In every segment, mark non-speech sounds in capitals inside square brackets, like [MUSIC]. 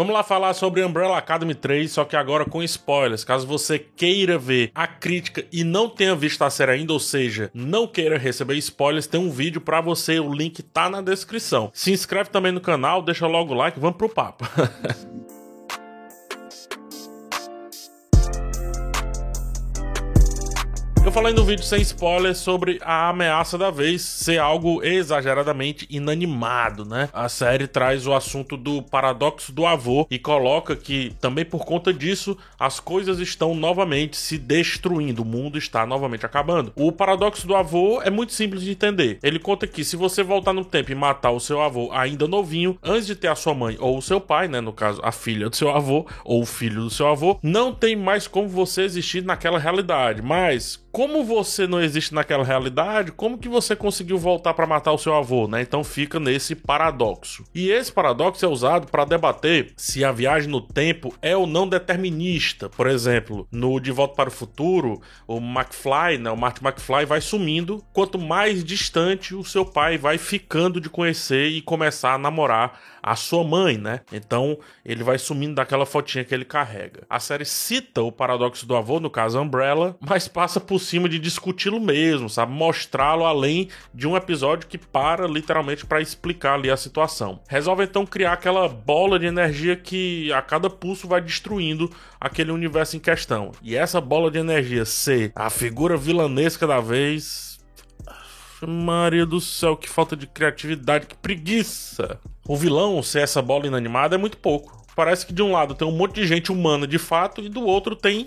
Vamos lá falar sobre Umbrella Academy 3, só que agora com spoilers. Caso você queira ver a crítica e não tenha visto a série ainda, ou seja, não queira receber spoilers, tem um vídeo para você, o link tá na descrição. Se inscreve também no canal, deixa logo o like, vamos pro papo. [LAUGHS] Eu falei no vídeo sem spoiler sobre a ameaça da vez ser algo exageradamente inanimado, né? A série traz o assunto do paradoxo do avô e coloca que também por conta disso as coisas estão novamente se destruindo, o mundo está novamente acabando. O paradoxo do avô é muito simples de entender. Ele conta que se você voltar no tempo e matar o seu avô ainda novinho, antes de ter a sua mãe ou o seu pai, né, no caso a filha do seu avô ou o filho do seu avô, não tem mais como você existir naquela realidade. Mas como você não existe naquela realidade, como que você conseguiu voltar para matar o seu avô, né? Então fica nesse paradoxo. E esse paradoxo é usado para debater se a viagem no tempo é ou não determinista. Por exemplo, no De Volta para o Futuro, o McFly, né, o Marty McFly vai sumindo quanto mais distante o seu pai vai ficando de conhecer e começar a namorar a sua mãe, né? Então ele vai sumindo daquela fotinha que ele carrega. A série cita o paradoxo do avô, no caso Umbrella, mas passa por cima de discuti-lo mesmo, sabe? Mostrá-lo além de um episódio que para literalmente para explicar ali a situação. Resolve então criar aquela bola de energia que a cada pulso vai destruindo aquele universo em questão. E essa bola de energia ser a figura vilanesca da vez. Maria do céu, que falta de criatividade, que preguiça! O vilão ser essa bola inanimada é muito pouco. Parece que de um lado tem um monte de gente humana de fato e do outro tem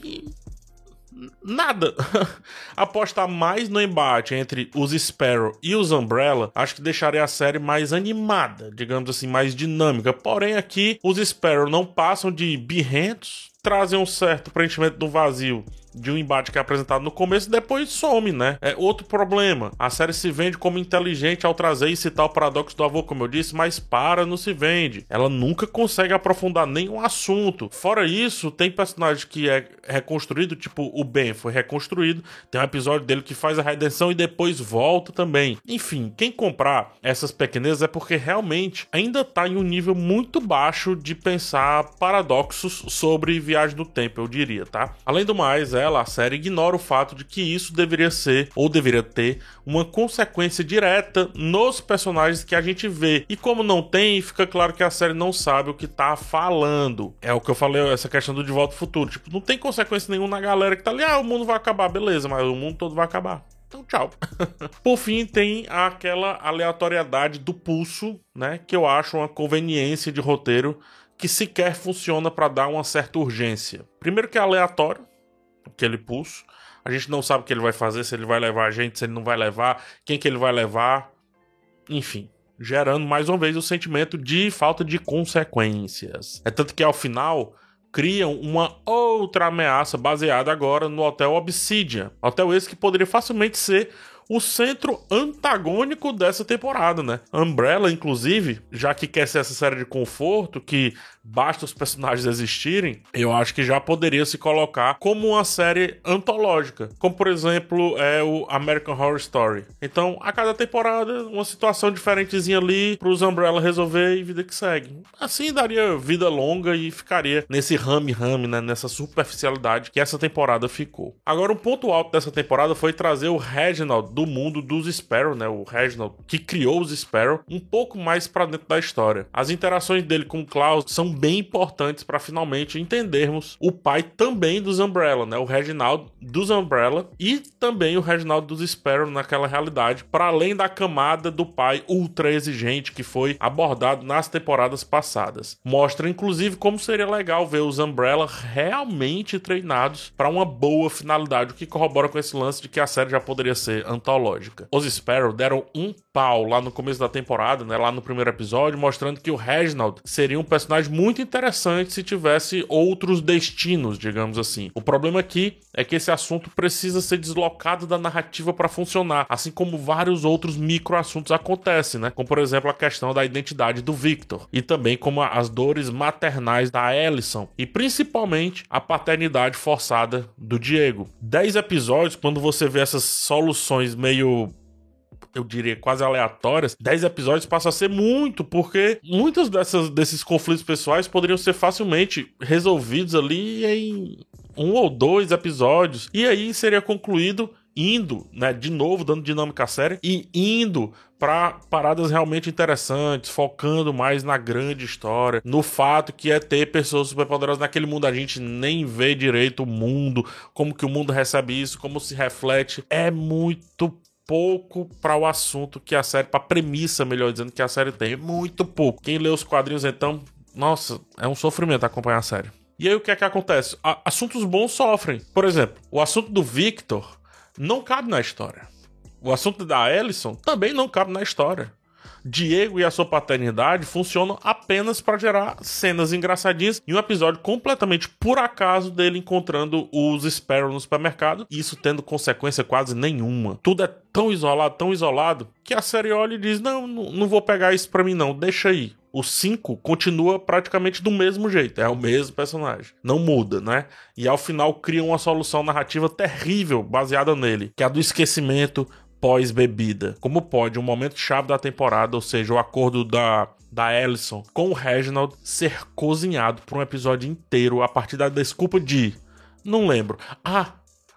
nada. [LAUGHS] Apostar mais no embate entre os Sparrow e os Umbrella, acho que deixaria a série mais animada, digamos assim, mais dinâmica. Porém, aqui os Sparrow não passam de birrentos, trazem um certo preenchimento do vazio de um embate que é apresentado no começo e depois some, né? É outro problema. A série se vende como inteligente ao trazer e citar o paradoxo do avô, como eu disse, mas para, não se vende. Ela nunca consegue aprofundar nenhum assunto. Fora isso, tem personagem que é reconstruído, tipo o Ben foi reconstruído, tem um episódio dele que faz a redenção e depois volta também. Enfim, quem comprar essas pequenezas é porque realmente ainda tá em um nível muito baixo de pensar paradoxos sobre viagem no tempo, eu diria, tá? Além do mais, é dela, a série ignora o fato de que isso deveria ser, ou deveria ter, uma consequência direta nos personagens que a gente vê. E como não tem, fica claro que a série não sabe o que tá falando. É o que eu falei, essa questão do De Volta ao Futuro. Tipo, não tem consequência nenhuma na galera que tá ali, ah, o mundo vai acabar, beleza, mas o mundo todo vai acabar. Então, tchau. [LAUGHS] Por fim, tem aquela aleatoriedade do pulso, né? Que eu acho uma conveniência de roteiro que sequer funciona para dar uma certa urgência. Primeiro que é aleatório, aquele pulso. A gente não sabe o que ele vai fazer, se ele vai levar a gente, se ele não vai levar, quem que ele vai levar. Enfim, gerando mais uma vez o sentimento de falta de consequências. É tanto que ao final criam uma outra ameaça baseada agora no Hotel Obsidian. Hotel esse que poderia facilmente ser o centro antagônico dessa temporada, né? Umbrella, inclusive, já que quer ser essa série de conforto, que basta os personagens existirem, eu acho que já poderia se colocar como uma série antológica, como por exemplo é o American Horror Story. Então, a cada temporada, uma situação diferentezinha ali para os Umbrella resolver e vida que segue. Assim daria vida longa e ficaria nesse rame-rame, né? Nessa superficialidade que essa temporada ficou. Agora, um ponto alto dessa temporada foi trazer o Reginald do mundo dos Sparrow, né? O Reginald que criou os Sparrow, um pouco mais para dentro da história. As interações dele com o Klaus são bem importantes para finalmente entendermos o pai também dos Umbrella, né? O Reginald dos Umbrella e também o Reginald dos Sparrow naquela realidade, para além da camada do pai ultra exigente que foi abordado nas temporadas passadas. Mostra inclusive como seria legal ver os Umbrella realmente treinados para uma boa finalidade, o que corrobora com esse lance de que a série já poderia ser antológica. Os Sparrow deram um pau lá no começo da temporada, né, lá no primeiro episódio, mostrando que o Reginald seria um personagem muito interessante se tivesse outros destinos, digamos assim. O problema aqui é que esse assunto precisa ser deslocado da narrativa para funcionar, assim como vários outros micro assuntos acontecem, né? Como por exemplo a questão da identidade do Victor e também como as dores maternais da Alison e principalmente a paternidade forçada do Diego. Dez episódios quando você vê essas soluções meio eu diria, quase aleatórias, 10 episódios passa a ser muito, porque muitos dessas, desses conflitos pessoais poderiam ser facilmente resolvidos ali em um ou dois episódios. E aí seria concluído indo, né, de novo dando dinâmica à série e indo para paradas realmente interessantes, focando mais na grande história, no fato que é ter pessoas superpoderosas naquele mundo a gente nem vê direito o mundo, como que o mundo recebe isso, como se reflete, é muito pouco para o assunto que a série, para a premissa, melhor dizendo, que a série tem, muito pouco. Quem lê os quadrinhos então, nossa, é um sofrimento acompanhar a série. E aí o que é que acontece? A assuntos bons sofrem. Por exemplo, o assunto do Victor não cabe na história. O assunto da Ellison também não cabe na história. Diego e a sua paternidade funcionam apenas para gerar cenas engraçadinhas e um episódio completamente por acaso dele encontrando os Sparrow no supermercado, e isso tendo consequência quase nenhuma. Tudo é tão isolado, tão isolado, que a série olha e diz: Não, não vou pegar isso pra mim, não, deixa aí o 5 continua praticamente do mesmo jeito, é o mesmo personagem, não muda, né? E ao final cria uma solução narrativa terrível baseada nele, que é a do esquecimento pós-bebida. Como pode um momento chave da temporada, ou seja, o acordo da da Ellison com o Reginald ser cozinhado por um episódio inteiro a partir da desculpa de não lembro. Ah,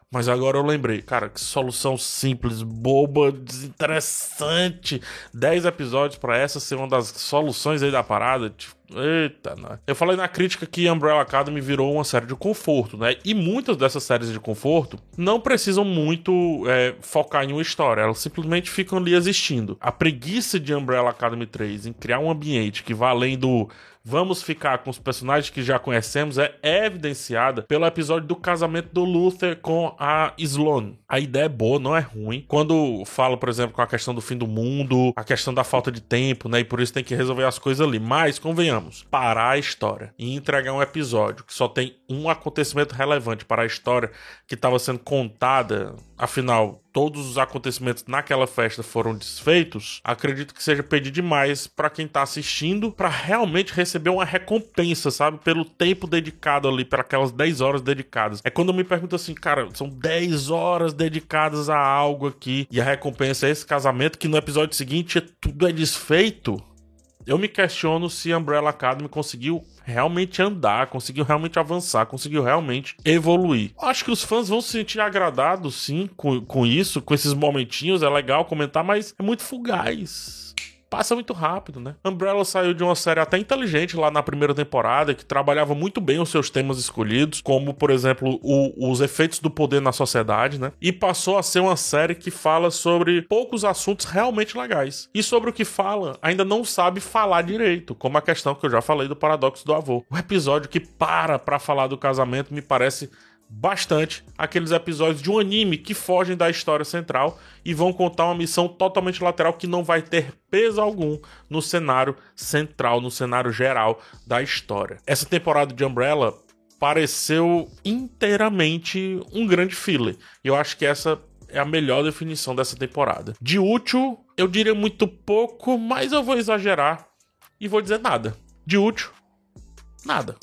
mas agora eu lembrei, cara, que solução simples, boba, desinteressante. 10 episódios para essa ser uma das soluções aí da parada. Tipo, eita, né? Eu falei na crítica que Umbrella Academy virou uma série de conforto, né? E muitas dessas séries de conforto não precisam muito é, focar em uma história, elas simplesmente ficam ali existindo. A preguiça de Umbrella Academy 3 em criar um ambiente que vá além do vamos ficar com os personagens que já conhecemos é evidenciada pelo episódio do casamento do Luther com a Sloane. A ideia é boa, não é ruim. Quando fala, por exemplo, com a questão do fim do mundo, a questão da falta de tempo, né? E por isso tem que resolver as coisas ali. Mas, convenhamos, parar a história e entregar um episódio que só tem um acontecimento relevante para a história que estava sendo contada, afinal, todos os acontecimentos naquela festa foram desfeitos, acredito que seja pedir demais para quem tá assistindo para realmente receber uma recompensa, sabe? Pelo tempo dedicado ali, para aquelas 10 horas dedicadas. É quando eu me pergunto assim, cara, são 10 horas dedicadas a algo aqui e a recompensa é esse casamento que no episódio seguinte tudo é desfeito. Eu me questiono se Umbrella Academy conseguiu realmente andar, conseguiu realmente avançar, conseguiu realmente evoluir. Acho que os fãs vão se sentir agradados, sim, com, com isso, com esses momentinhos. É legal comentar, mas é muito fugaz passa muito rápido, né? Umbrella saiu de uma série até inteligente lá na primeira temporada, que trabalhava muito bem os seus temas escolhidos, como, por exemplo, o, os efeitos do poder na sociedade, né? E passou a ser uma série que fala sobre poucos assuntos realmente legais. E sobre o que fala, ainda não sabe falar direito, como a questão que eu já falei do paradoxo do avô. O episódio que para para falar do casamento me parece bastante aqueles episódios de um anime que fogem da história central e vão contar uma missão totalmente lateral que não vai ter peso algum no cenário central, no cenário geral da história. Essa temporada de Umbrella pareceu inteiramente um grande filler. E eu acho que essa é a melhor definição dessa temporada. De útil, eu diria muito pouco, mas eu vou exagerar e vou dizer nada. De útil, nada.